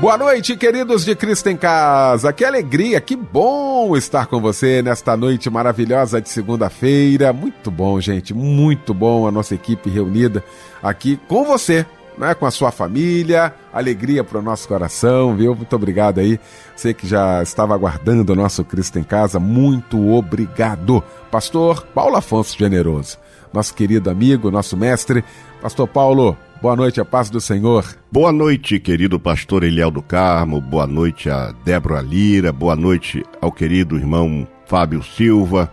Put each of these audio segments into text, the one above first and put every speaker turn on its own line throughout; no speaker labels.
Boa noite, queridos de Cristo em Casa. Que alegria, que bom estar com você nesta noite maravilhosa de segunda-feira. Muito bom, gente, muito bom a nossa equipe reunida aqui com você, né, com a sua família. Alegria para o nosso coração, viu? Muito obrigado aí. Você que já estava aguardando o nosso Cristo em Casa, muito obrigado. Pastor Paulo Afonso Generoso, nosso querido amigo, nosso mestre. Pastor Paulo, Boa noite, a paz do Senhor.
Boa noite, querido pastor Eliel do Carmo. Boa noite a Débora Lira. Boa noite ao querido irmão Fábio Silva.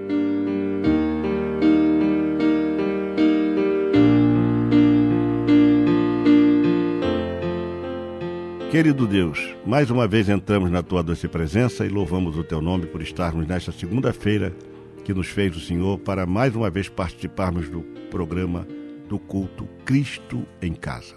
Querido Deus, mais uma vez entramos na tua doce presença e louvamos o teu nome por estarmos nesta segunda-feira que nos fez o Senhor para mais uma vez participarmos do programa do culto Cristo em Casa.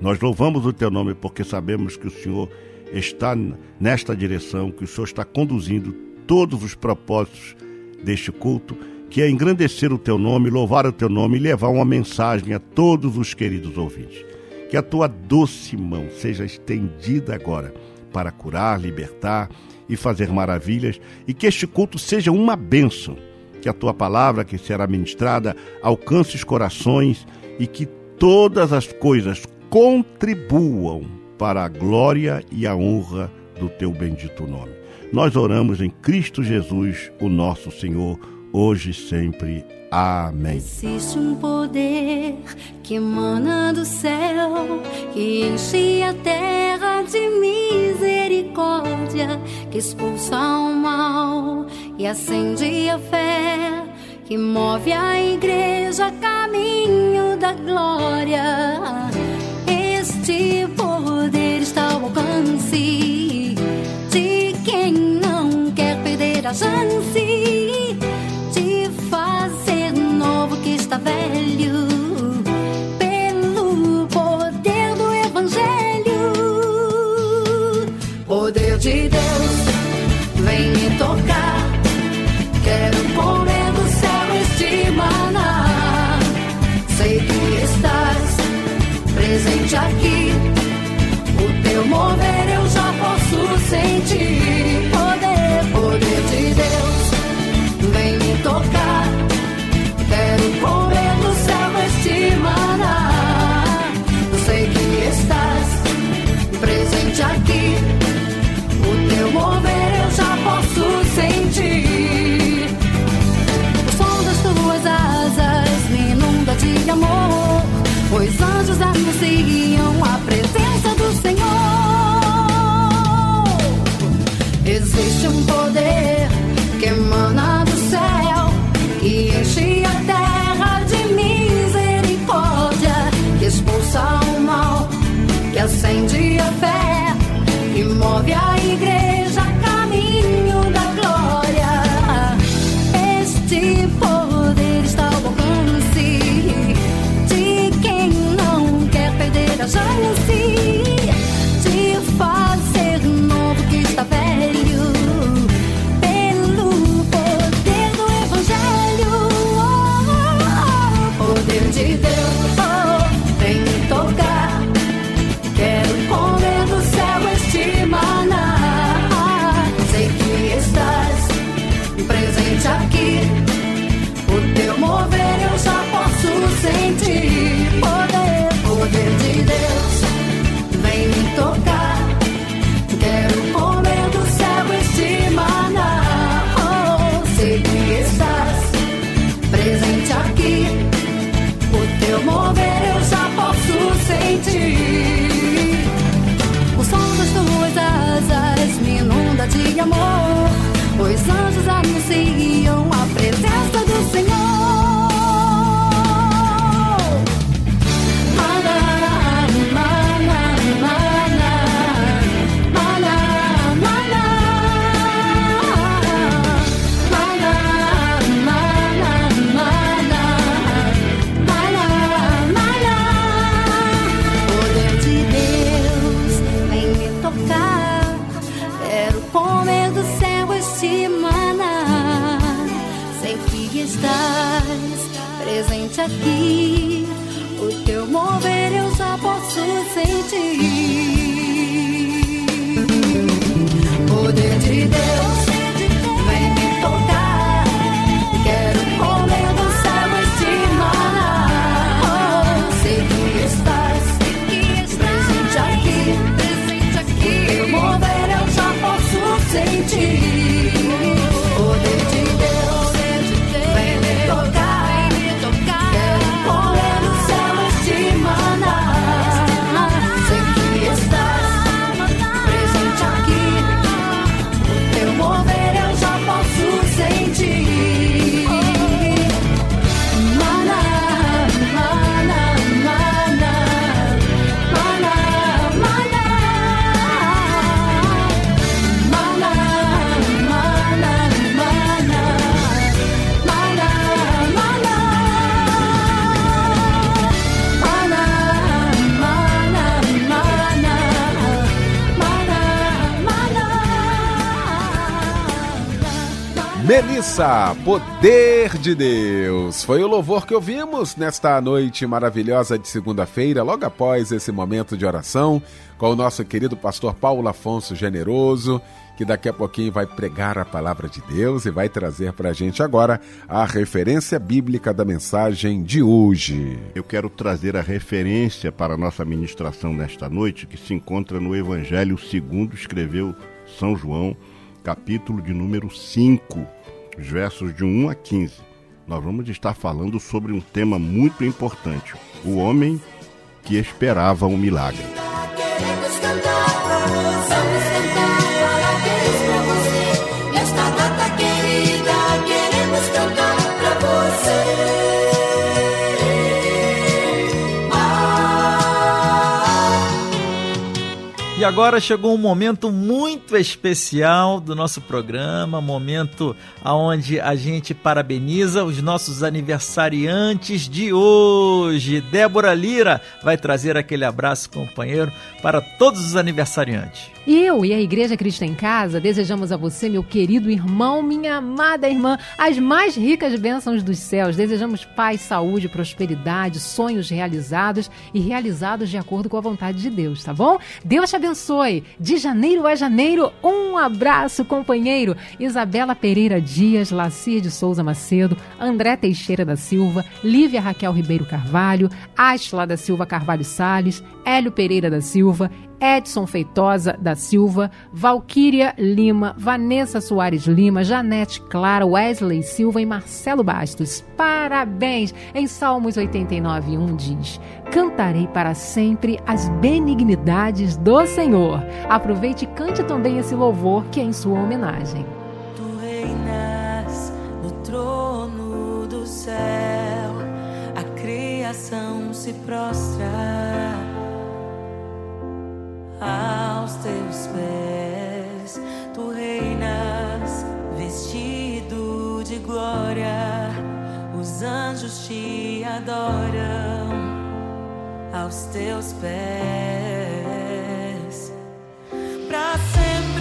Nós louvamos o teu nome porque sabemos que o Senhor está nesta direção, que o Senhor está conduzindo todos os propósitos deste culto, que é engrandecer o teu nome, louvar o teu nome e levar uma mensagem a todos os queridos ouvintes. Que a tua doce mão seja estendida agora para curar, libertar e fazer maravilhas, e que este culto seja uma bênção. Que a tua palavra que será ministrada alcance os corações e que todas as coisas contribuam para a glória e a honra do teu bendito nome. Nós oramos em Cristo Jesus, o nosso Senhor, hoje e sempre. Amém.
Existe um poder que emana do céu, que enche a terra de misericórdia, que expulsa o mal e acende a fé, que move a igreja caminho da glória. Este poder está ao alcance de quem não quer perder a chance está velho. Pelo poder do Evangelho, poder de Deus, estás presente aqui. O teu mover eu já posso sentir. Poder de Deus,
Melissa, poder de Deus. Foi o louvor que ouvimos nesta noite maravilhosa de segunda-feira, logo após esse momento de oração, com o nosso querido pastor Paulo Afonso Generoso, que daqui a pouquinho vai pregar a palavra de Deus e vai trazer para a gente agora a referência bíblica da mensagem de hoje.
Eu quero trazer a referência para a nossa ministração nesta noite, que se encontra no Evangelho segundo escreveu São João, capítulo de número 5, os versos de 1 a 15. Nós vamos estar falando sobre um tema muito importante: o homem que esperava um milagre.
E agora chegou um momento muito especial do nosso programa, momento aonde a gente parabeniza os nossos aniversariantes de hoje. Débora Lira vai trazer aquele abraço companheiro para todos os aniversariantes.
Eu e a Igreja Cristo em Casa desejamos a você, meu querido irmão, minha amada irmã, as mais ricas bênçãos dos céus. Desejamos paz, saúde, prosperidade, sonhos realizados e realizados de acordo com a vontade de Deus, tá bom? Deus te abençoe. De janeiro a janeiro, um abraço, companheiro. Isabela Pereira Dias, Lacir de Souza Macedo, André Teixeira da Silva, Lívia Raquel Ribeiro Carvalho, Ashla da Silva Carvalho Sales, Hélio Pereira da Silva, Edson Feitosa da Silva, Valquíria Lima, Vanessa Soares Lima, Janete Clara, Wesley Silva e Marcelo Bastos. Parabéns! Em Salmos 89, 1 diz: Cantarei para sempre as benignidades do Senhor. Aproveite e cante também esse louvor que é em sua homenagem.
Tu reinas no trono do céu, a criação se prostra aos teus pés. Tu reinas vestido de glória, os anjos te adoram aos teus pés. Pra sempre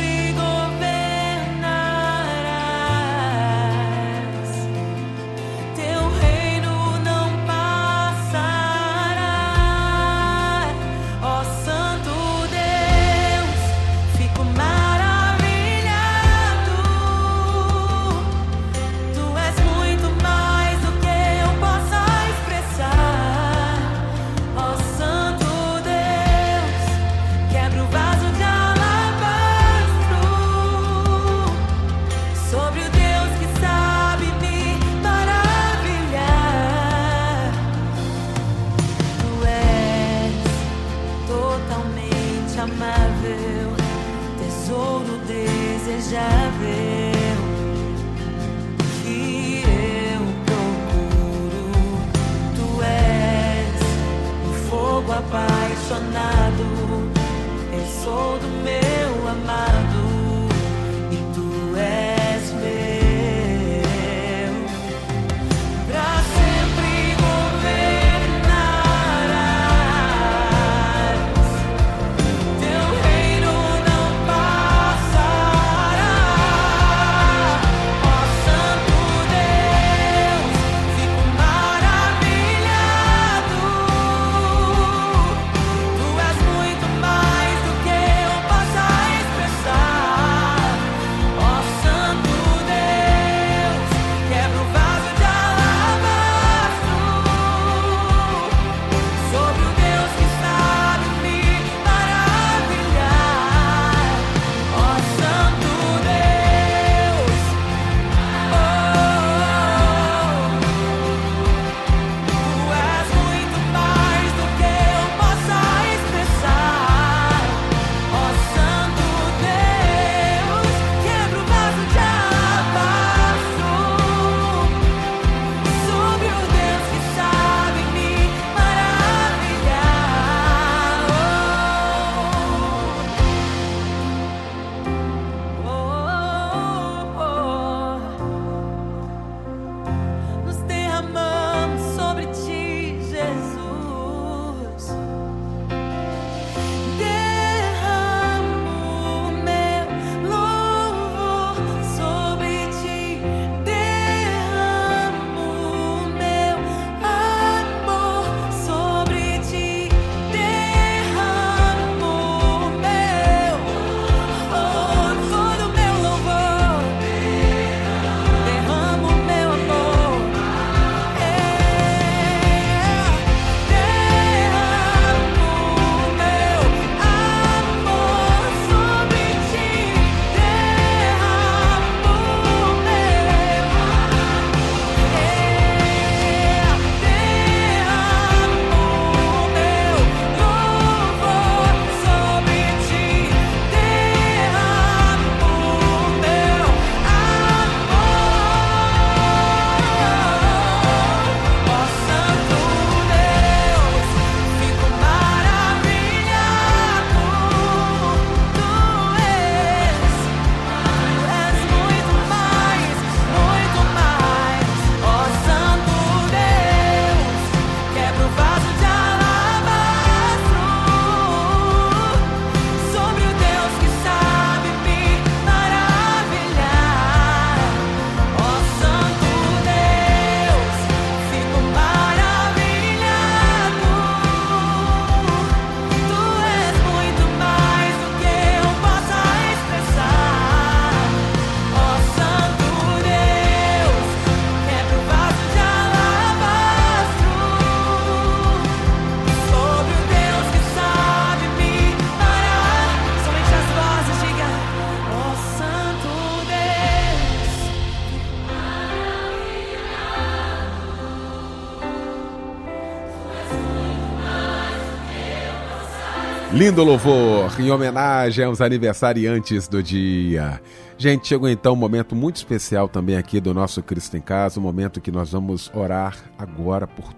Lindo louvor em homenagem aos aniversariantes do dia. Gente, chegou então um momento muito especial também aqui do nosso Cristo em Casa, um momento que nós vamos orar agora por,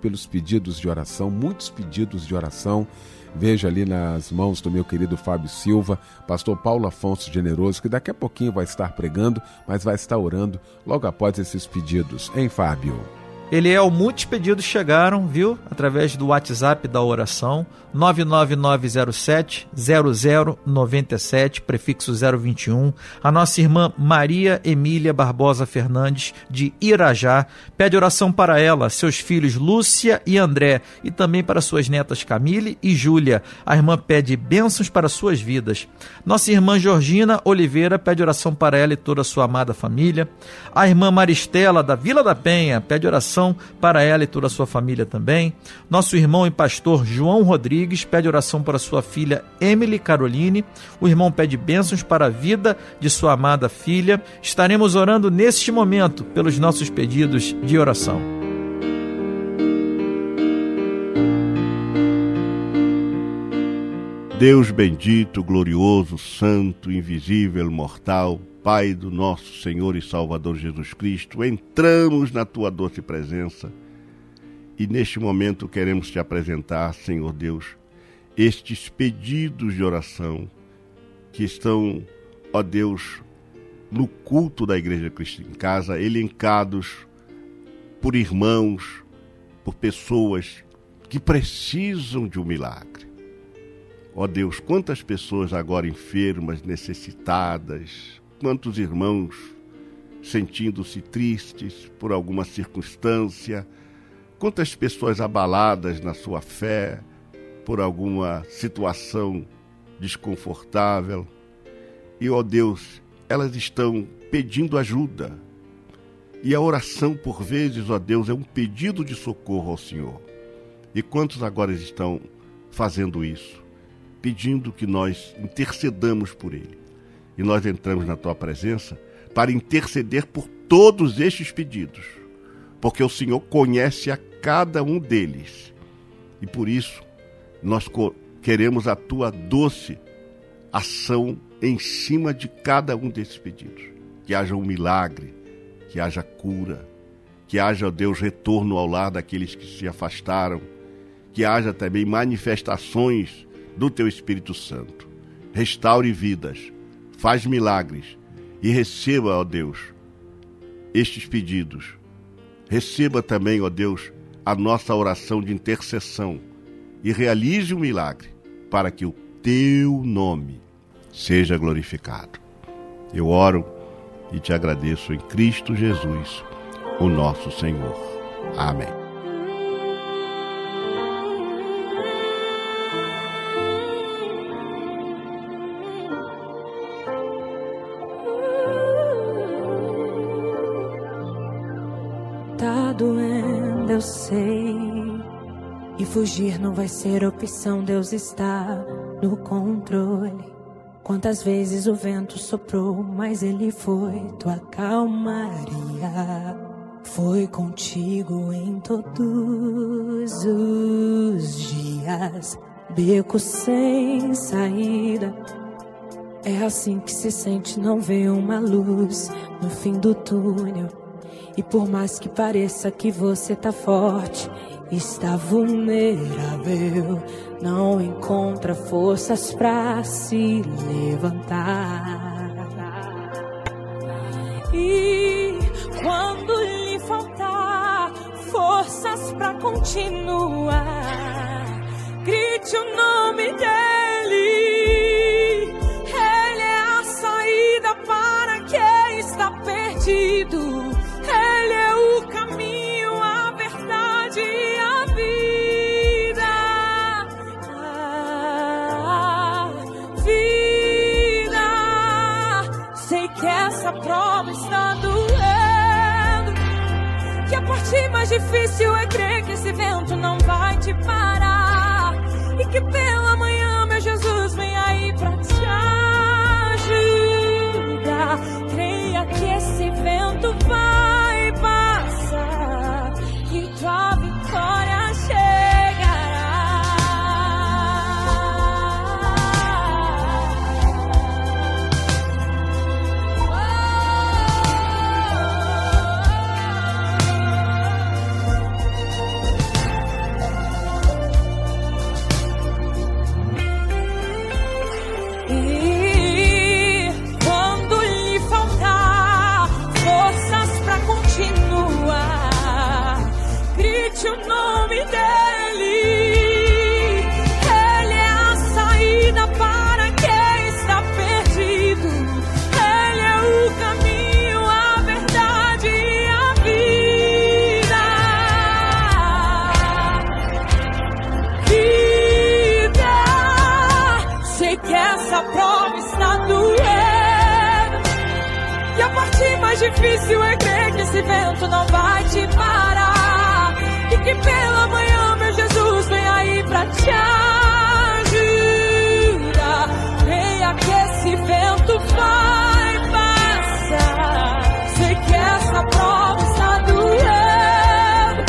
pelos pedidos de oração, muitos pedidos de oração. Vejo ali nas mãos do meu querido Fábio Silva, pastor Paulo Afonso Generoso, que daqui a pouquinho vai estar pregando, mas vai estar orando logo após esses pedidos. Hein, Fábio?
Ele é o muitos pedidos chegaram, viu? Através do WhatsApp da oração 99907 0097, prefixo 021. A nossa irmã Maria Emília Barbosa Fernandes de Irajá pede oração para ela, seus filhos Lúcia e André e também para suas netas Camille e Júlia. A irmã pede bênçãos para suas vidas. Nossa irmã Georgina Oliveira pede oração para ela e toda a sua amada família. A irmã Maristela da Vila da Penha pede oração oração para ela e toda a sua família também. Nosso irmão e pastor João Rodrigues pede oração para sua filha Emily Caroline. O irmão pede bênçãos para a vida de sua amada filha. Estaremos orando neste momento pelos nossos pedidos de oração.
Deus bendito, glorioso, santo, invisível, mortal, Pai do nosso Senhor e Salvador Jesus Cristo, entramos na tua doce presença e neste momento queremos te apresentar, Senhor Deus, estes pedidos de oração que estão, ó Deus, no culto da Igreja Cristo em Casa, elencados por irmãos, por pessoas que precisam de um milagre. Ó Deus, quantas pessoas agora enfermas, necessitadas, quantos irmãos sentindo-se tristes por alguma circunstância, quantas pessoas abaladas na sua fé por alguma situação desconfortável. E, ó Deus, elas estão pedindo ajuda. E a oração, por vezes, ó Deus, é um pedido de socorro ao Senhor. E quantos agora estão fazendo isso? Pedindo que nós intercedamos por ele e nós entramos na tua presença para interceder por todos estes pedidos, porque o Senhor conhece a cada um deles. E por isso nós queremos a tua doce ação em cima de cada um desses pedidos. Que haja um milagre, que haja cura, que haja, Deus, retorno ao lar daqueles que se afastaram, que haja também manifestações do teu Espírito Santo. Restaure vidas faz milagres e receba, ó Deus, estes pedidos. Receba também, ó Deus, a nossa oração de intercessão e realize o um milagre para que o teu nome seja glorificado. Eu oro e te agradeço em Cristo Jesus, o nosso Senhor. Amém.
Fugir não vai ser opção, Deus está no controle. Quantas vezes o vento soprou, mas ele foi tua calmaria. Foi contigo em todos os dias, beco sem saída. É assim que se sente não ver uma luz no fim do túnel. E por mais que pareça que você tá forte, está vulnerável, não encontra forças para se levantar. E quando lhe faltar forças para continuar, grite o nome dele. Ele é a saída para quem está perdido. Difícil é crer que esse vento não vai te parar. E que pela manhã, meu Jesus, vem aí pra te ajudar. Creia que esse vento vai.
Esse vento não vai te parar. E que pela manhã, meu Jesus, vem aí pra te ajudar. Venha que esse vento vai passar. Sei que essa prova está doendo.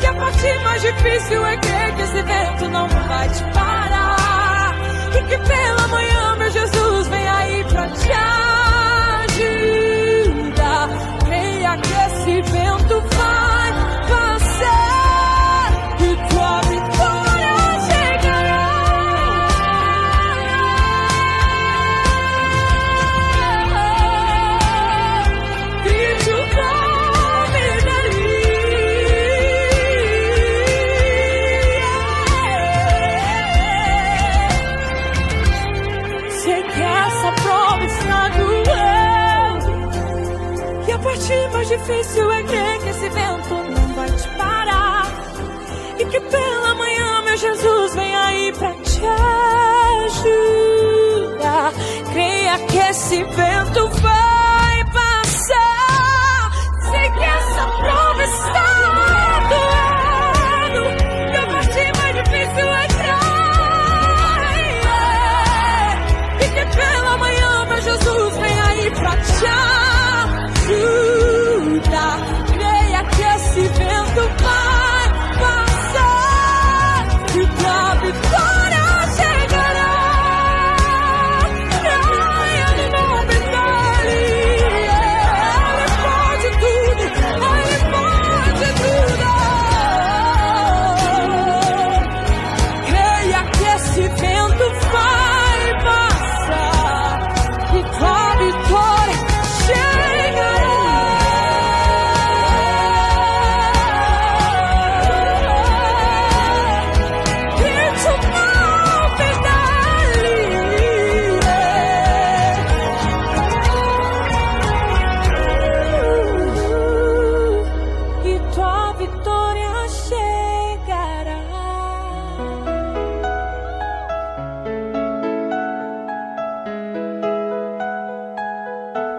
Que a parte mais difícil é que esse vento não vai te parar. E que pela manhã, difícil é crer que esse vento não vai te parar. E que pela manhã, meu Jesus, vem aí pra te ajudar. Creia que esse vento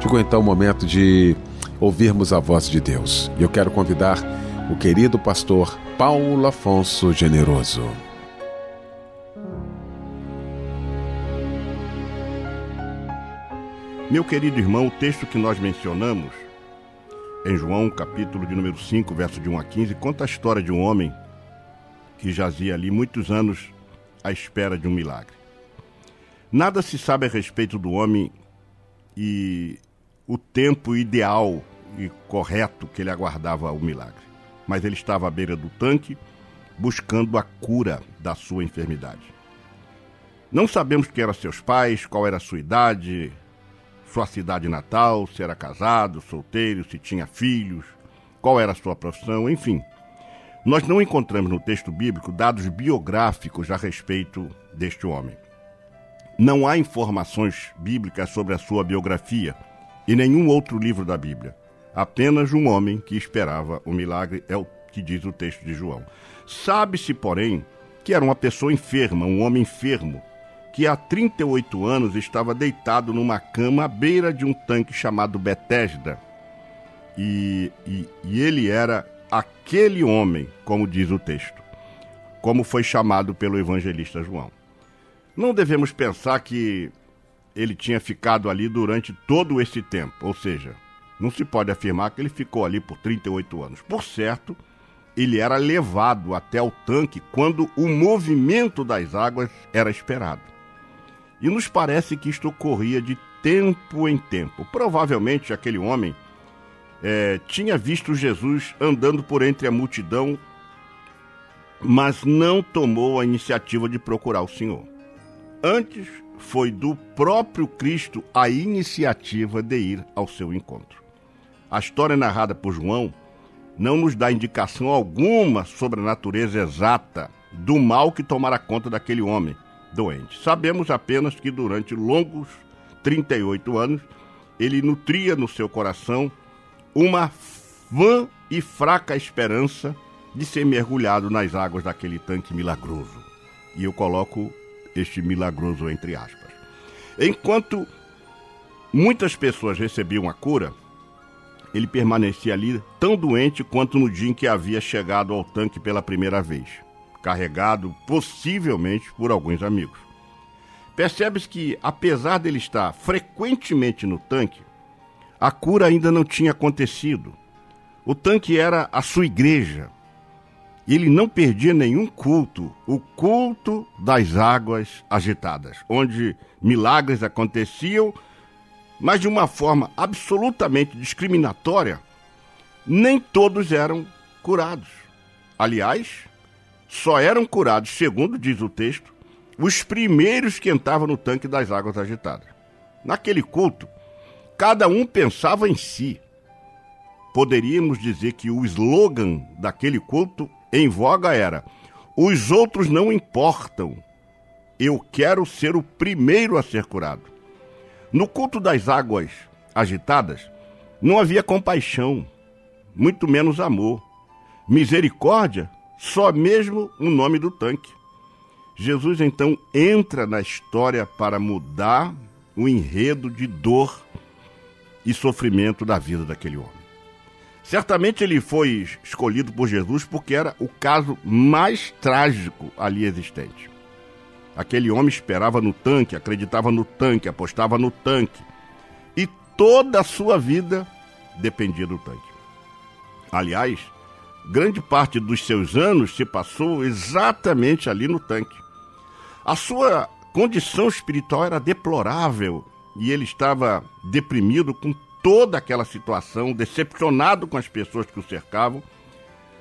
Chegou então o momento de ouvirmos a voz de Deus. E eu quero convidar o querido pastor Paulo Afonso Generoso.
Meu querido irmão, o texto que nós mencionamos em João, capítulo de número 5, verso de 1 a 15, conta a história de um homem que jazia ali muitos anos à espera de um milagre. Nada se sabe a respeito do homem e o tempo ideal e correto que ele aguardava o milagre. Mas ele estava à beira do tanque buscando a cura da sua enfermidade. Não sabemos quem eram seus pais, qual era a sua idade, sua cidade natal, se era casado, solteiro, se tinha filhos, qual era a sua profissão, enfim. Nós não encontramos no texto bíblico dados biográficos a respeito deste homem. Não há informações bíblicas sobre a sua biografia em nenhum outro livro da Bíblia. apenas um homem que esperava o milagre, é o que diz o texto de João. Sabe-se, porém, que era uma pessoa enferma, um homem enfermo, que há 38 anos estava deitado numa cama à beira de um tanque chamado Betesda. E, e, e ele era aquele homem, como diz o texto, como foi chamado pelo evangelista João. Não devemos pensar que ele tinha ficado ali durante todo esse tempo, ou seja, não se pode afirmar que ele ficou ali por 38 anos. Por certo, ele era levado até o tanque quando o movimento das águas era esperado. E nos parece que isto ocorria de tempo em tempo. Provavelmente aquele homem é, tinha visto Jesus andando por entre a multidão, mas não tomou a iniciativa de procurar o Senhor. Antes foi do próprio Cristo a iniciativa de ir ao seu encontro. A história narrada por João não nos dá indicação alguma sobre a natureza exata do mal que tomara conta daquele homem doente. Sabemos apenas que durante longos 38 anos ele nutria no seu coração uma vã e fraca esperança de ser mergulhado nas águas daquele tanque milagroso. E eu coloco este milagroso entre aspas. Enquanto muitas pessoas recebiam a cura, ele permanecia ali tão doente quanto no dia em que havia chegado ao tanque pela primeira vez, carregado possivelmente por alguns amigos. Percebe-se que, apesar dele estar frequentemente no tanque, a cura ainda não tinha acontecido. O tanque era a sua igreja. Ele não perdia nenhum culto, o culto das águas agitadas, onde milagres aconteciam mas de uma forma absolutamente discriminatória, nem todos eram curados. Aliás, só eram curados, segundo diz o texto, os primeiros que entravam no tanque das águas agitadas. Naquele culto, cada um pensava em si. Poderíamos dizer que o slogan daquele culto em voga era: os outros não importam, eu quero ser o primeiro a ser curado. No culto das águas agitadas, não havia compaixão, muito menos amor. Misericórdia, só mesmo o nome do tanque. Jesus então entra na história para mudar o enredo de dor e sofrimento da vida daquele homem. Certamente ele foi escolhido por Jesus porque era o caso mais trágico ali existente. Aquele homem esperava no tanque, acreditava no tanque, apostava no tanque. E toda a sua vida dependia do tanque. Aliás, grande parte dos seus anos se passou exatamente ali no tanque. A sua condição espiritual era deplorável e ele estava deprimido com toda aquela situação, decepcionado com as pessoas que o cercavam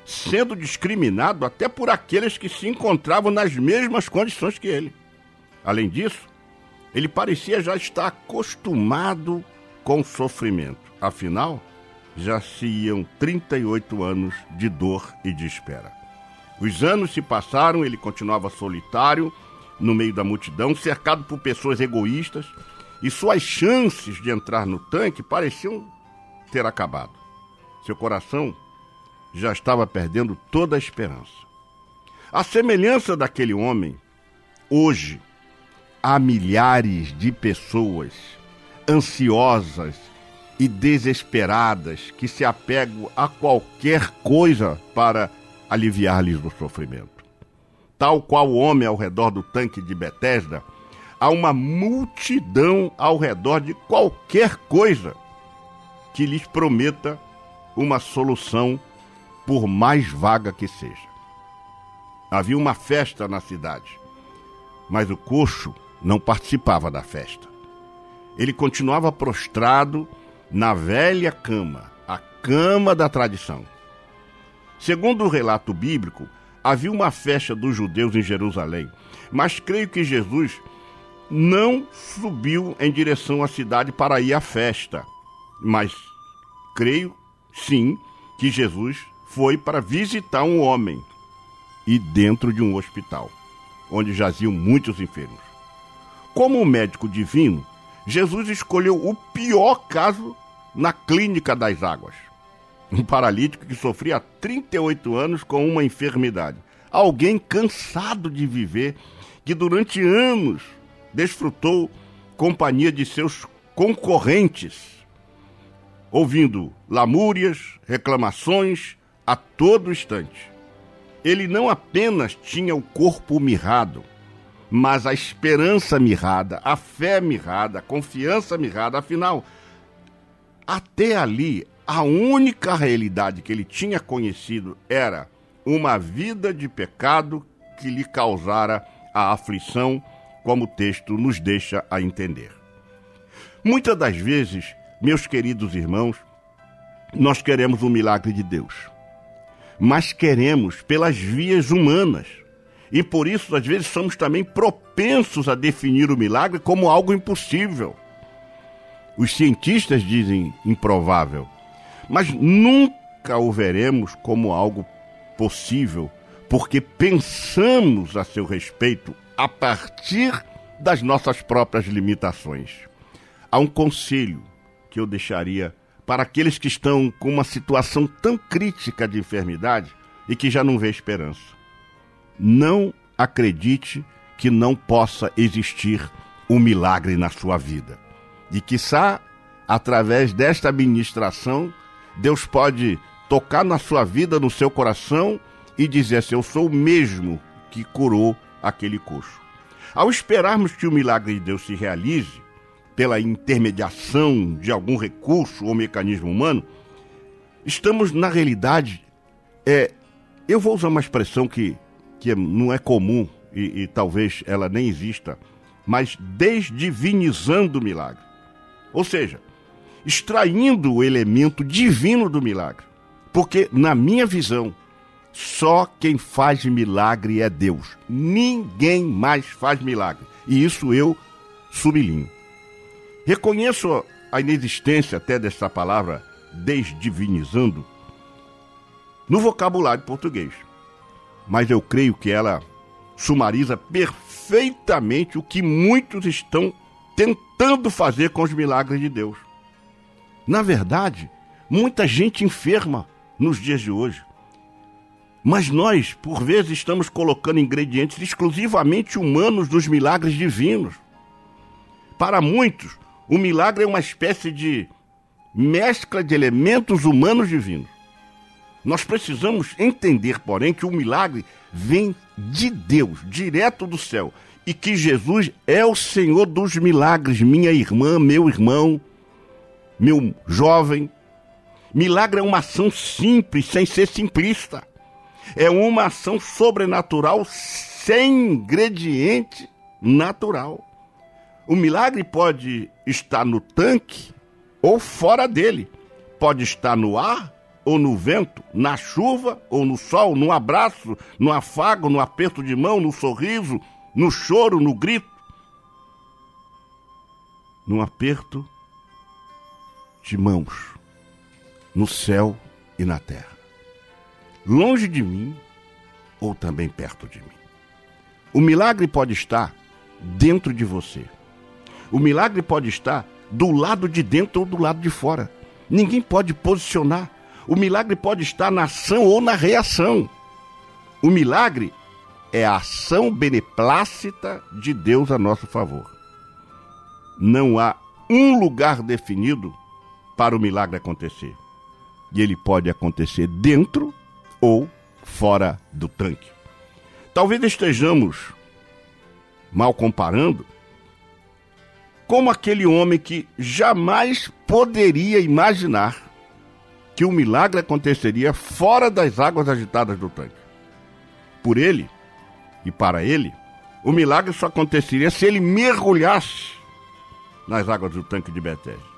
sendo discriminado até por aqueles que se encontravam nas mesmas condições que ele. Além disso, ele parecia já estar acostumado com o sofrimento. Afinal, já se iam 38 anos de dor e de espera. Os anos se passaram, ele continuava solitário, no meio da multidão, cercado por pessoas egoístas, e suas chances de entrar no tanque pareciam ter acabado. Seu coração já estava perdendo toda a esperança. A semelhança daquele homem, hoje há milhares de pessoas ansiosas e desesperadas que se apegam a qualquer coisa para aliviar-lhes o sofrimento. Tal qual o homem ao redor do tanque de Betesda, há uma multidão ao redor de qualquer coisa que lhes prometa uma solução por mais vaga que seja. Havia uma festa na cidade, mas o coxo não participava da festa. Ele continuava prostrado na velha cama, a cama da tradição. Segundo o relato bíblico, havia uma festa dos judeus em Jerusalém, mas creio que Jesus não subiu em direção à cidade para ir à festa. Mas creio, sim, que Jesus foi para visitar um homem e dentro de um hospital, onde jaziam muitos enfermos. Como um médico divino, Jesus escolheu o pior caso na Clínica das Águas. Um paralítico que sofria há 38 anos com uma enfermidade. Alguém cansado de viver, que durante anos desfrutou companhia de seus concorrentes, ouvindo lamúrias, reclamações a todo instante. Ele não apenas tinha o corpo mirrado, mas a esperança mirrada, a fé mirrada, a confiança mirrada, afinal, até ali, a única realidade que ele tinha conhecido era uma vida de pecado que lhe causara a aflição, como o texto nos deixa a entender. Muitas das vezes, meus queridos irmãos, nós queremos um milagre de Deus, mas queremos pelas vias humanas. E por isso, às vezes, somos também propensos a definir o milagre como algo impossível. Os cientistas dizem improvável, mas nunca o veremos como algo possível, porque pensamos a seu respeito a partir das nossas próprias limitações. Há um conselho que eu deixaria para aqueles que estão com uma situação tão crítica de enfermidade e que já não vê esperança. Não acredite que não possa existir um milagre na sua vida. E quiçá, através desta administração, Deus pode tocar na sua vida, no seu coração e dizer assim: Eu sou o mesmo que curou aquele coxo. Ao esperarmos que o milagre de Deus se realize, pela intermediação de algum recurso ou mecanismo humano, estamos, na realidade, é, eu vou usar uma expressão que, que não é comum e, e talvez ela nem exista, mas desdivinizando o milagre. Ou seja, extraindo o elemento divino do milagre. Porque, na minha visão, só quem faz milagre é Deus. Ninguém mais faz milagre. E isso eu sublinho. Reconheço a inexistência até dessa palavra desdivinizando no vocabulário português. Mas eu creio que ela sumariza perfeitamente o que muitos estão tentando fazer com os milagres de Deus. Na verdade, muita gente enferma nos dias de hoje. Mas nós, por vezes, estamos colocando ingredientes exclusivamente humanos dos milagres divinos. Para muitos, o milagre é uma espécie de mescla de elementos humanos divinos. Nós precisamos entender, porém, que o milagre vem de Deus, direto do céu, e que Jesus é o Senhor dos milagres, minha irmã, meu irmão, meu jovem. Milagre é uma ação simples, sem ser simplista. É uma ação sobrenatural sem ingrediente natural. O milagre pode estar no tanque ou fora dele. Pode estar no ar ou no vento, na chuva ou no sol, no abraço, no afago, no aperto de mão, no sorriso, no choro, no grito, no aperto de mãos, no céu e na terra, longe de mim ou também perto de mim. O milagre pode estar dentro de você. O milagre pode estar do lado de dentro ou do lado de fora. Ninguém pode posicionar. O milagre pode estar na ação ou na reação. O milagre é a ação beneplácita de Deus a nosso favor. Não há um lugar definido para o milagre acontecer. E ele pode acontecer dentro ou fora do tanque. Talvez estejamos mal comparando como aquele homem que jamais poderia imaginar que o milagre aconteceria fora das águas agitadas do tanque. Por ele, e para ele, o milagre só aconteceria se ele mergulhasse nas águas do tanque de Betesda.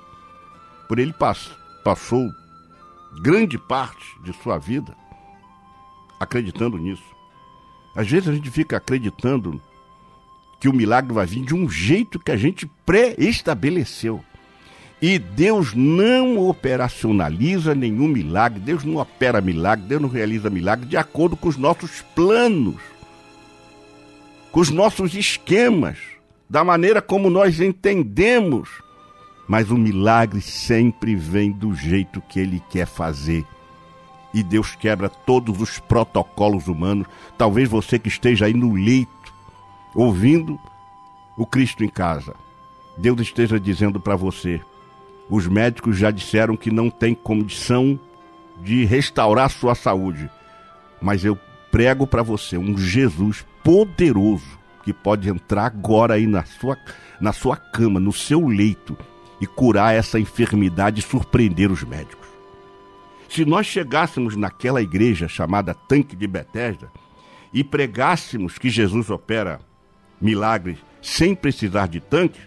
Por ele pass passou grande parte de sua vida acreditando nisso. Às vezes a gente fica acreditando que o milagre vai vir de um jeito que a gente pré-estabeleceu. E Deus não operacionaliza nenhum milagre, Deus não opera milagre, Deus não realiza milagre de acordo com os nossos planos com os nossos esquemas, da maneira como nós entendemos. mas o milagre sempre vem do jeito que ele quer fazer. E Deus quebra todos os protocolos humanos. Talvez você que esteja aí no leito, ouvindo o Cristo em casa, Deus esteja dizendo para você: os médicos já disseram que não tem condição de restaurar sua saúde, mas eu prego para você um Jesus poderoso que pode entrar agora aí na sua, na sua cama, no seu leito e curar essa enfermidade e surpreender os médicos. Se nós chegássemos naquela igreja chamada Tanque de Betesda e pregássemos que Jesus opera milagres sem precisar de tanques,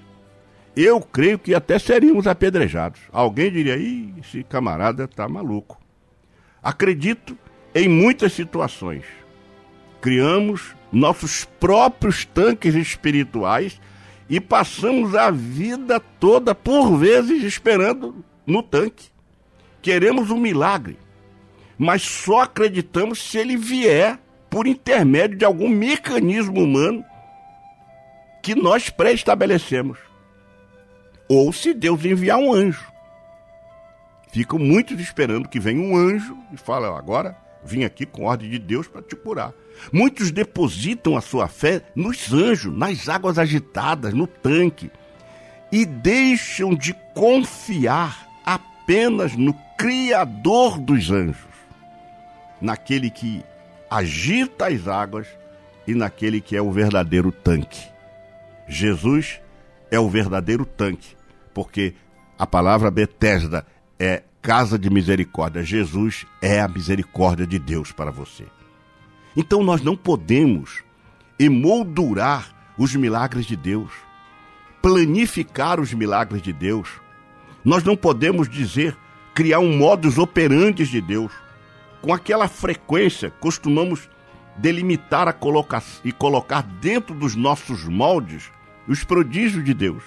eu creio que até seríamos apedrejados. Alguém diria, Ih, esse camarada está maluco. Acredito em muitas situações. Criamos nossos próprios tanques espirituais e passamos a vida toda, por vezes, esperando no tanque. Queremos um milagre, mas só acreditamos se ele vier por intermédio de algum mecanismo humano que nós pré-estabelecemos. Ou se Deus enviar um anjo. Ficam muitos esperando que venha um anjo e fala: agora vim aqui com ordem de Deus para te curar. Muitos depositam a sua fé nos anjos, nas águas agitadas, no tanque, e deixam de confiar apenas no Criador dos anjos, naquele que agita as águas e naquele que é o verdadeiro tanque. Jesus é o verdadeiro tanque, porque a palavra Betesda é casa de misericórdia. Jesus é a misericórdia de Deus para você. Então nós não podemos emoldurar os milagres de Deus, planificar os milagres de Deus. Nós não podemos dizer, criar um modus operandi de Deus. Com aquela frequência, costumamos delimitar a colocar, e colocar dentro dos nossos moldes os prodígios de Deus.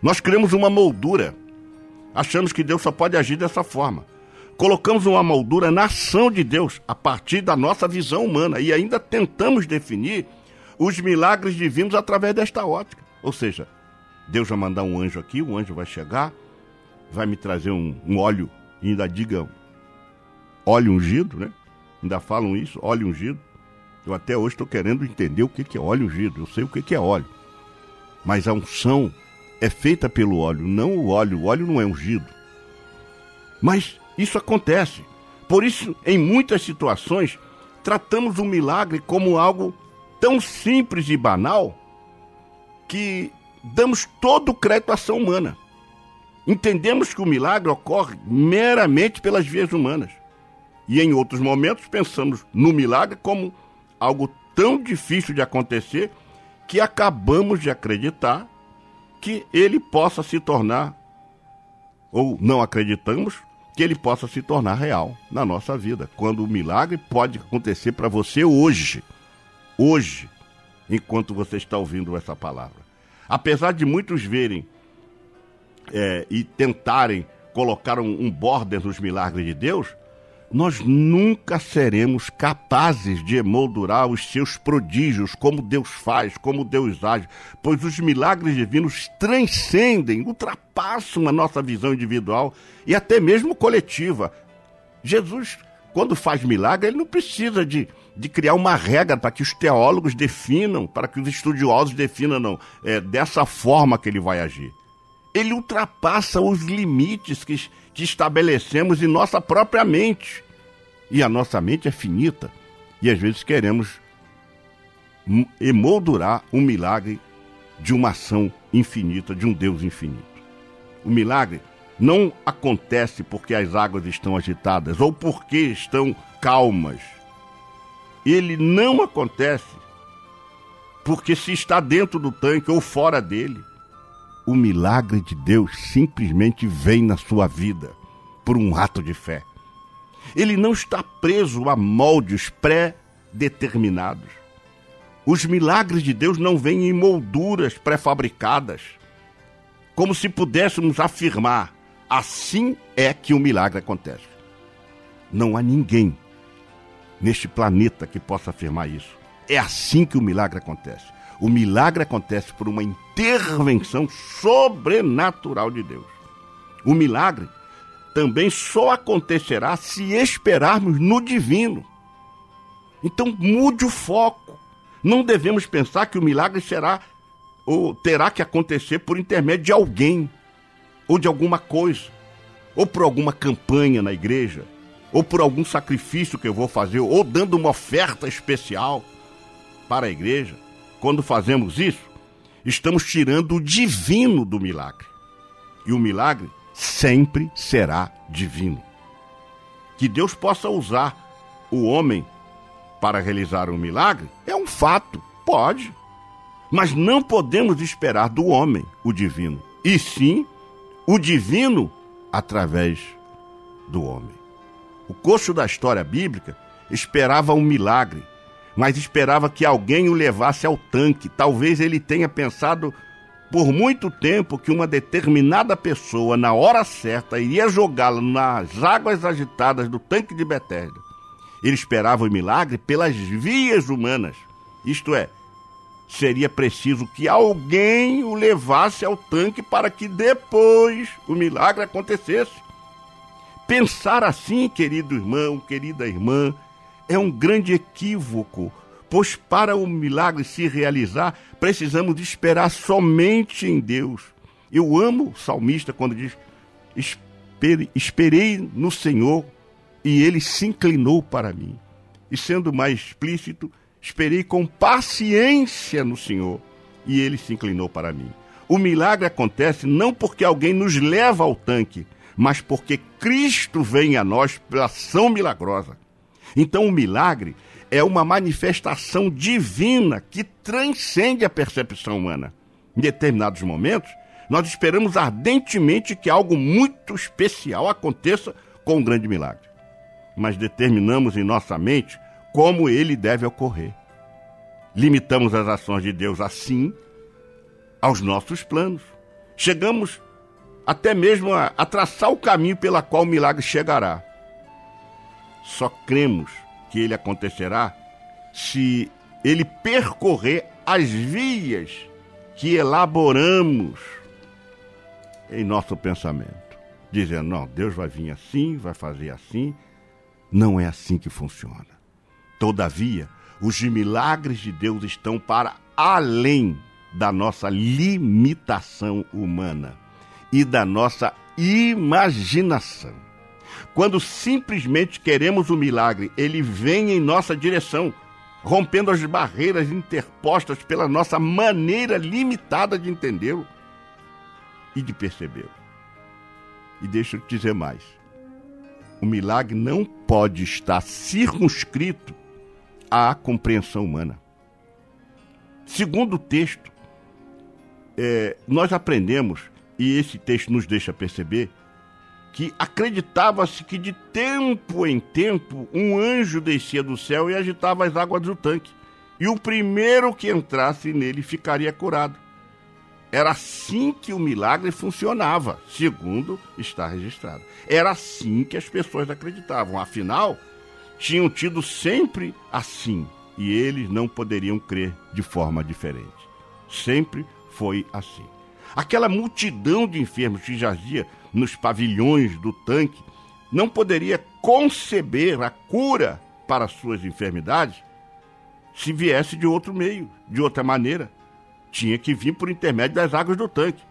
Nós criamos uma moldura, achamos que Deus só pode agir dessa forma colocamos uma moldura na ação de Deus a partir da nossa visão humana e ainda tentamos definir os milagres divinos através desta ótica. Ou seja, Deus vai mandar um anjo aqui, o anjo vai chegar, vai me trazer um, um óleo e ainda diga óleo ungido, né? Ainda falam isso, óleo ungido. Eu até hoje estou querendo entender o que, que é óleo ungido. Eu sei o que, que é óleo. Mas a unção é feita pelo óleo, não o óleo. O óleo não é ungido. Mas isso acontece. Por isso, em muitas situações, tratamos o milagre como algo tão simples e banal que damos todo o crédito à ação humana. Entendemos que o milagre ocorre meramente pelas vias humanas. E em outros momentos pensamos no milagre como algo tão difícil de acontecer que acabamos de acreditar que ele possa se tornar, ou não acreditamos, que ele possa se tornar real na nossa vida. Quando o milagre pode acontecer para você hoje, hoje, enquanto você está ouvindo essa palavra. Apesar de muitos verem é, e tentarem colocar um, um border nos milagres de Deus, nós nunca seremos capazes de emoldurar os seus prodígios, como Deus faz, como Deus age, pois os milagres divinos transcendem, ultrapassam a nossa visão individual e até mesmo coletiva. Jesus, quando faz milagre, ele não precisa de, de criar uma regra para que os teólogos definam, para que os estudiosos definam, não. É dessa forma que ele vai agir. Ele ultrapassa os limites que que estabelecemos em nossa própria mente. E a nossa mente é finita. E às vezes queremos emoldurar um milagre de uma ação infinita, de um Deus infinito. O milagre não acontece porque as águas estão agitadas ou porque estão calmas. Ele não acontece porque se está dentro do tanque ou fora dele o milagre de Deus simplesmente vem na sua vida por um ato de fé. Ele não está preso a moldes pré-determinados. Os milagres de Deus não vêm em molduras pré-fabricadas, como se pudéssemos afirmar: assim é que o milagre acontece. Não há ninguém neste planeta que possa afirmar isso. É assim que o milagre acontece. O milagre acontece por uma intervenção sobrenatural de Deus. O milagre também só acontecerá se esperarmos no divino. Então mude o foco. Não devemos pensar que o milagre será ou terá que acontecer por intermédio de alguém, ou de alguma coisa, ou por alguma campanha na igreja, ou por algum sacrifício que eu vou fazer, ou dando uma oferta especial para a igreja. Quando fazemos isso, estamos tirando o divino do milagre. E o milagre sempre será divino. Que Deus possa usar o homem para realizar um milagre é um fato, pode. Mas não podemos esperar do homem o divino, e sim o divino através do homem. O coxo da história bíblica esperava um milagre, mas esperava que alguém o levasse ao tanque. Talvez ele tenha pensado por muito tempo que uma determinada pessoa, na hora certa, iria jogá-lo nas águas agitadas do tanque de Betesda. Ele esperava o milagre pelas vias humanas, isto é, seria preciso que alguém o levasse ao tanque para que depois o milagre acontecesse. Pensar assim, querido irmão, querida irmã, é um grande equívoco, pois para o milagre se realizar, precisamos esperar somente em Deus. Eu amo o salmista quando diz: Esperei no Senhor e ele se inclinou para mim. E sendo mais explícito, esperei com paciência no Senhor e ele se inclinou para mim. O milagre acontece não porque alguém nos leva ao tanque, mas porque Cristo vem a nós pela ação milagrosa. Então o milagre é uma manifestação divina que transcende a percepção humana. Em determinados momentos, nós esperamos ardentemente que algo muito especial aconteça com um grande milagre. Mas determinamos em nossa mente como ele deve ocorrer. Limitamos as ações de Deus assim aos nossos planos. Chegamos até mesmo a, a traçar o caminho pela qual o milagre chegará. Só cremos que ele acontecerá se ele percorrer as vias que elaboramos em nosso pensamento. Dizendo, não, Deus vai vir assim, vai fazer assim. Não é assim que funciona. Todavia, os milagres de Deus estão para além da nossa limitação humana e da nossa imaginação. Quando simplesmente queremos o milagre, ele vem em nossa direção, rompendo as barreiras interpostas pela nossa maneira limitada de entendê-lo e de percebê-lo. E deixa eu te dizer mais: o milagre não pode estar circunscrito à compreensão humana. Segundo o texto, é, nós aprendemos, e esse texto nos deixa perceber, que acreditava-se que de tempo em tempo um anjo descia do céu e agitava as águas do tanque, e o primeiro que entrasse nele ficaria curado. Era assim que o milagre funcionava, segundo está registrado. Era assim que as pessoas acreditavam. Afinal, tinham tido sempre assim e eles não poderiam crer de forma diferente. Sempre foi assim. Aquela multidão de enfermos que jazia nos pavilhões do tanque não poderia conceber a cura para suas enfermidades se viesse de outro meio, de outra maneira. Tinha que vir por intermédio das águas do tanque.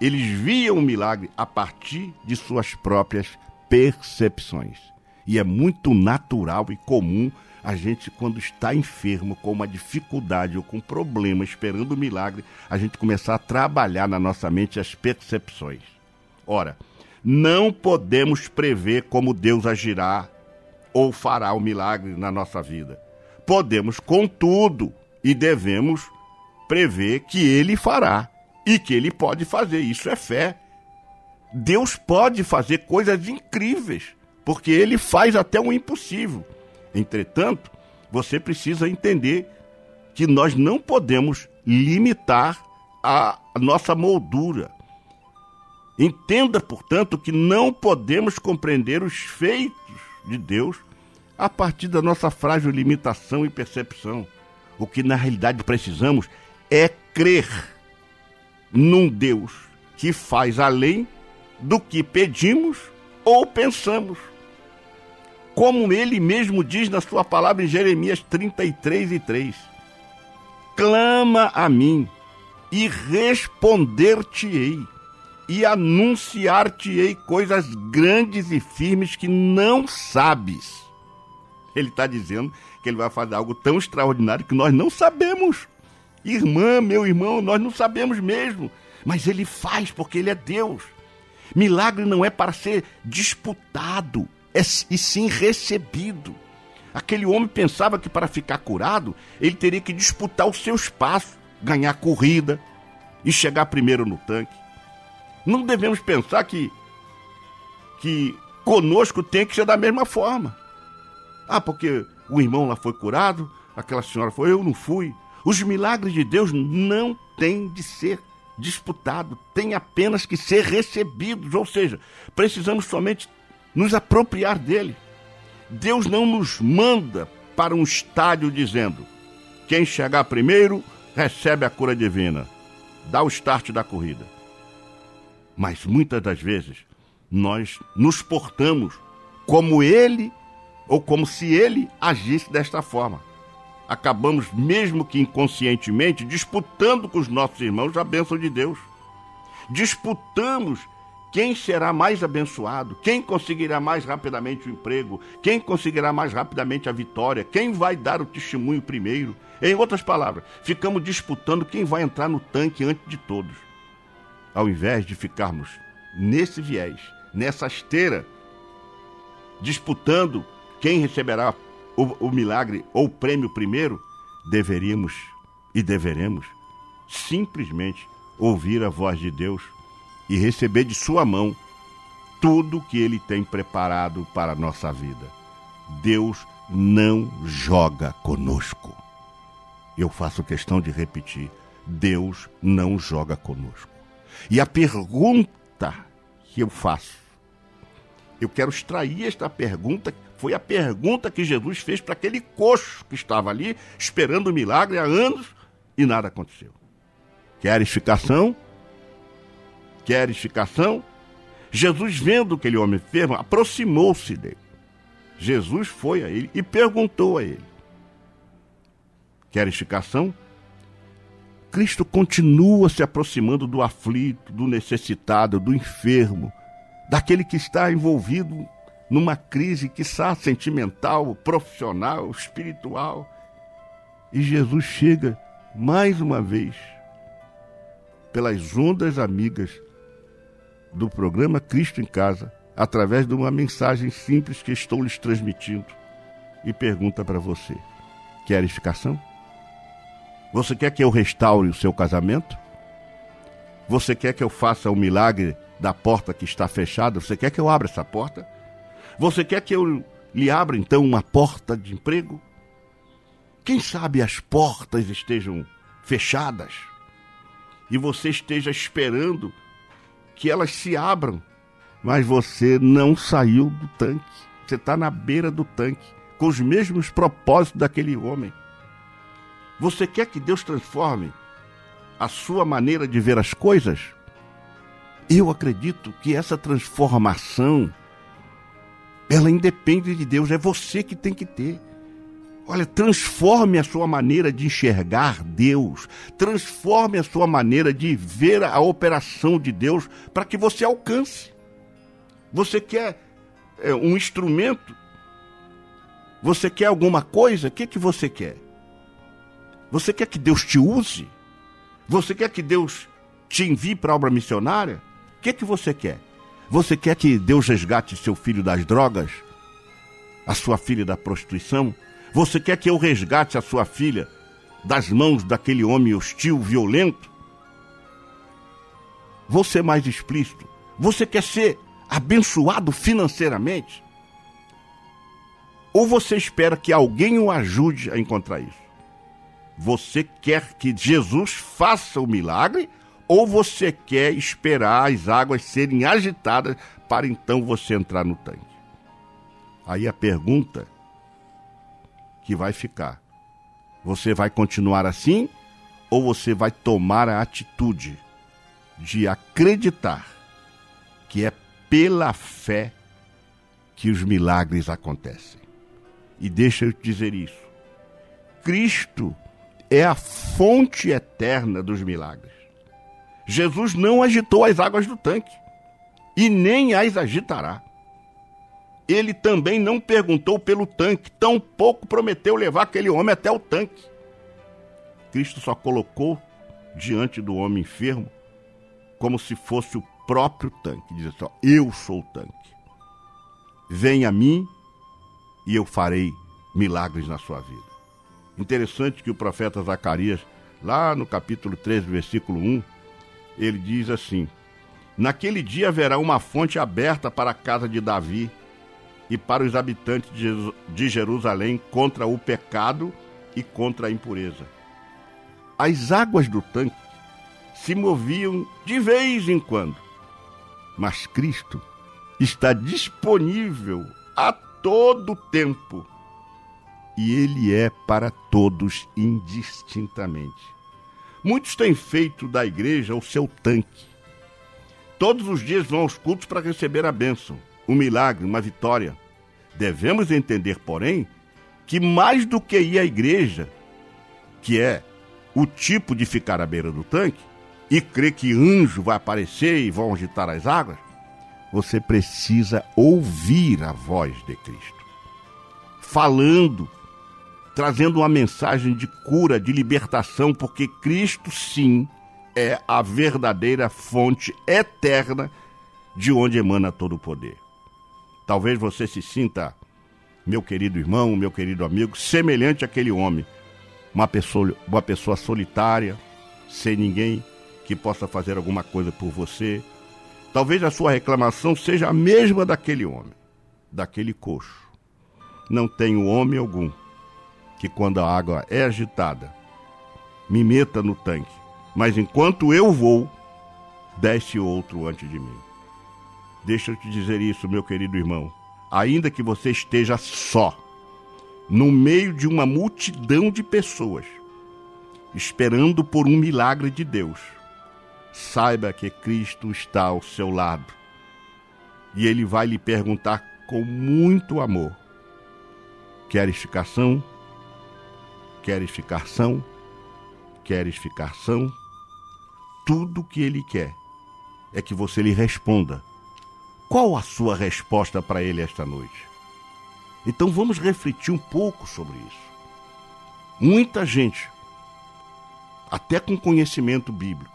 Eles viam o milagre a partir de suas próprias percepções. E é muito natural e comum a gente, quando está enfermo, com uma dificuldade ou com problema, esperando o milagre, a gente começar a trabalhar na nossa mente as percepções. Ora, não podemos prever como Deus agirá ou fará o milagre na nossa vida. Podemos, contudo, e devemos prever que ele fará e que ele pode fazer. Isso é fé. Deus pode fazer coisas incríveis porque ele faz até o impossível. Entretanto, você precisa entender que nós não podemos limitar a nossa moldura. Entenda, portanto, que não podemos compreender os feitos de Deus a partir da nossa frágil limitação e percepção. O que na realidade precisamos é crer num Deus que faz além do que pedimos ou pensamos. Como ele mesmo diz na sua palavra em Jeremias 33 e 3. Clama a mim e responder-te-ei e anunciar-te-ei coisas grandes e firmes que não sabes. Ele está dizendo que ele vai fazer algo tão extraordinário que nós não sabemos. Irmã, meu irmão, nós não sabemos mesmo. Mas ele faz porque ele é Deus. Milagre não é para ser disputado, e sim recebido. Aquele homem pensava que para ficar curado, ele teria que disputar o seu espaço, ganhar corrida e chegar primeiro no tanque. Não devemos pensar que, que conosco tem que ser da mesma forma. Ah, porque o irmão lá foi curado, aquela senhora foi, eu não fui. Os milagres de Deus não têm de ser disputado, tem apenas que ser recebidos, ou seja, precisamos somente nos apropriar dele. Deus não nos manda para um estádio dizendo: quem chegar primeiro recebe a cura divina, dá o start da corrida. Mas muitas das vezes nós nos portamos como ele ou como se ele agisse desta forma. Acabamos, mesmo que inconscientemente, disputando com os nossos irmãos a bênção de Deus. Disputamos quem será mais abençoado, quem conseguirá mais rapidamente o emprego, quem conseguirá mais rapidamente a vitória, quem vai dar o testemunho primeiro. Em outras palavras, ficamos disputando quem vai entrar no tanque antes de todos. Ao invés de ficarmos nesse viés, nessa esteira, disputando quem receberá o, o milagre ou o prêmio primeiro, deveríamos e deveremos simplesmente ouvir a voz de Deus e receber de Sua mão tudo que Ele tem preparado para a nossa vida. Deus não joga conosco. Eu faço questão de repetir: Deus não joga conosco. E a pergunta que eu faço, eu quero extrair esta pergunta, foi a pergunta que Jesus fez para aquele coxo que estava ali esperando o milagre há anos e nada aconteceu. Queres ficação? Queres ficação? Jesus, vendo aquele homem enfermo, aproximou-se dele. Jesus foi a ele e perguntou a ele: Queres ficação? Cristo continua se aproximando do aflito, do necessitado, do enfermo, daquele que está envolvido numa crise, está sentimental, profissional, espiritual. E Jesus chega mais uma vez pelas ondas amigas do programa Cristo em Casa, através de uma mensagem simples que estou lhes transmitindo, e pergunta para você: quer edificação? Você quer que eu restaure o seu casamento? Você quer que eu faça o milagre da porta que está fechada? Você quer que eu abra essa porta? Você quer que eu lhe abra então uma porta de emprego? Quem sabe as portas estejam fechadas e você esteja esperando que elas se abram, mas você não saiu do tanque. Você está na beira do tanque, com os mesmos propósitos daquele homem. Você quer que Deus transforme a sua maneira de ver as coisas? Eu acredito que essa transformação ela independe de Deus, é você que tem que ter. Olha, transforme a sua maneira de enxergar Deus, transforme a sua maneira de ver a operação de Deus para que você alcance. Você quer é, um instrumento? Você quer alguma coisa? O que, que você quer? Você quer que Deus te use? Você quer que Deus te envie para a obra missionária? O que, que você quer? Você quer que Deus resgate seu filho das drogas? A sua filha da prostituição? Você quer que eu resgate a sua filha das mãos daquele homem hostil, violento? Vou ser mais explícito. Você quer ser abençoado financeiramente? Ou você espera que alguém o ajude a encontrar isso? Você quer que Jesus faça o milagre ou você quer esperar as águas serem agitadas para então você entrar no tanque? Aí a pergunta que vai ficar: você vai continuar assim ou você vai tomar a atitude de acreditar que é pela fé que os milagres acontecem. E deixa eu te dizer isso. Cristo é a fonte eterna dos milagres. Jesus não agitou as águas do tanque e nem as agitará. Ele também não perguntou pelo tanque, tampouco prometeu levar aquele homem até o tanque. Cristo só colocou diante do homem enfermo como se fosse o próprio tanque. Diz assim: Eu sou o tanque. Venha a mim e eu farei milagres na sua vida. Interessante que o profeta Zacarias, lá no capítulo 13, versículo 1, ele diz assim: Naquele dia haverá uma fonte aberta para a casa de Davi e para os habitantes de Jerusalém contra o pecado e contra a impureza. As águas do tanque se moviam de vez em quando, mas Cristo está disponível a todo tempo e Ele é para todos indistintamente. Muitos têm feito da igreja o seu tanque. Todos os dias vão aos cultos para receber a bênção, um milagre, uma vitória. Devemos entender, porém, que mais do que ir à igreja, que é o tipo de ficar à beira do tanque, e crer que anjo vai aparecer e vão agitar as águas, você precisa ouvir a voz de Cristo. Falando, trazendo uma mensagem de cura, de libertação, porque Cristo sim é a verdadeira fonte eterna de onde emana todo o poder. Talvez você se sinta, meu querido irmão, meu querido amigo, semelhante àquele homem, uma pessoa, uma pessoa solitária, sem ninguém que possa fazer alguma coisa por você. Talvez a sua reclamação seja a mesma daquele homem, daquele coxo. Não tenho homem algum que, quando a água é agitada, me meta no tanque, mas enquanto eu vou, desce outro antes de mim. Deixa eu te dizer isso, meu querido irmão. Ainda que você esteja só, no meio de uma multidão de pessoas, esperando por um milagre de Deus, saiba que Cristo está ao seu lado. E ele vai lhe perguntar com muito amor: Queres ficar são? Queres ficar são? Queres ficar são? Tudo que ele quer é que você lhe responda. Qual a sua resposta para ele esta noite? Então vamos refletir um pouco sobre isso. Muita gente, até com conhecimento bíblico,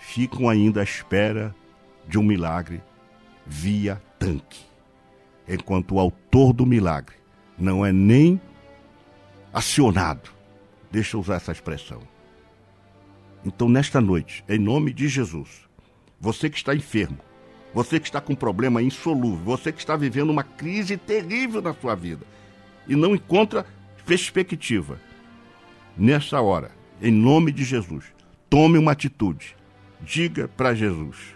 ficam ainda à espera de um milagre via tanque, enquanto o autor do milagre não é nem acionado. Deixa eu usar essa expressão. Então, nesta noite, em nome de Jesus, você que está enfermo, você que está com um problema insolúvel, você que está vivendo uma crise terrível na sua vida e não encontra perspectiva, nessa hora, em nome de Jesus, tome uma atitude. Diga para Jesus: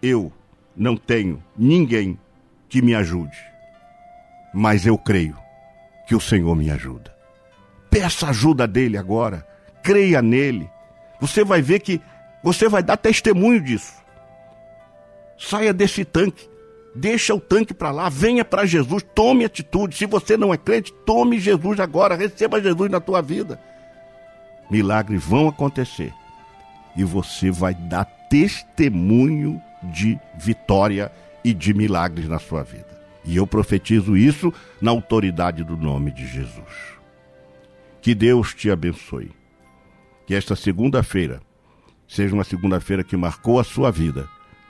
Eu não tenho ninguém que me ajude, mas eu creio que o Senhor me ajuda. Peça ajuda dele agora, creia nele. Você vai ver que você vai dar testemunho disso. Saia desse tanque, deixa o tanque para lá, venha para Jesus, tome atitude. Se você não é crente, tome Jesus agora, receba Jesus na tua vida. Milagres vão acontecer e você vai dar testemunho de vitória e de milagres na sua vida. E eu profetizo isso na autoridade do nome de Jesus. Que Deus te abençoe. Que esta segunda-feira seja uma segunda-feira que marcou a sua vida,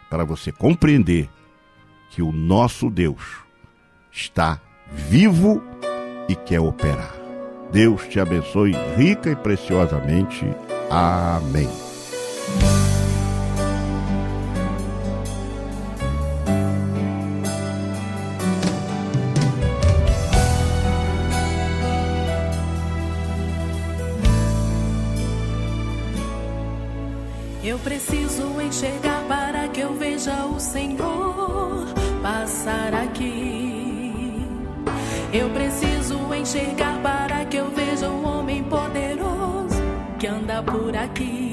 para você compreender que o nosso Deus está vivo e quer operar. Deus te abençoe rica e preciosamente. Amém.
Eu preciso enxergar para que eu veja um homem poderoso que anda por aqui.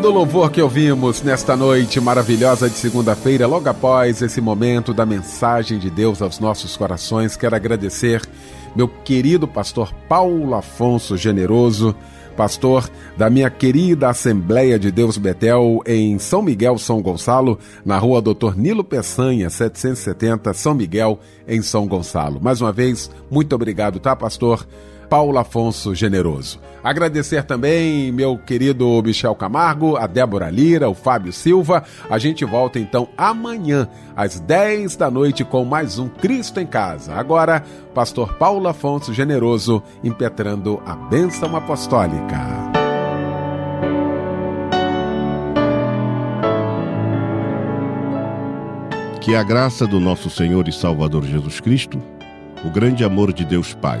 Lindo louvor que ouvimos nesta noite maravilhosa de segunda-feira, logo após esse momento da mensagem de Deus aos nossos corações. Quero agradecer meu querido pastor Paulo Afonso Generoso, pastor da minha querida Assembleia de Deus Betel em São Miguel, São Gonçalo, na rua Doutor Nilo Peçanha, 770, São Miguel, em São Gonçalo. Mais uma vez, muito obrigado, tá, pastor? Paulo Afonso Generoso. Agradecer também meu querido Michel Camargo, a Débora Lira, o Fábio Silva. A gente volta então amanhã, às 10 da noite, com mais um Cristo em Casa. Agora, Pastor Paulo Afonso Generoso impetrando a bênção apostólica.
Que a graça do nosso Senhor e Salvador Jesus Cristo, o grande amor de Deus Pai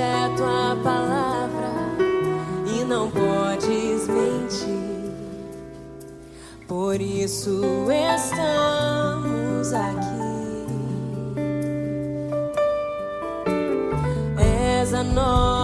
é a palavra e não podes mentir. Por isso estamos aqui. És a nossa.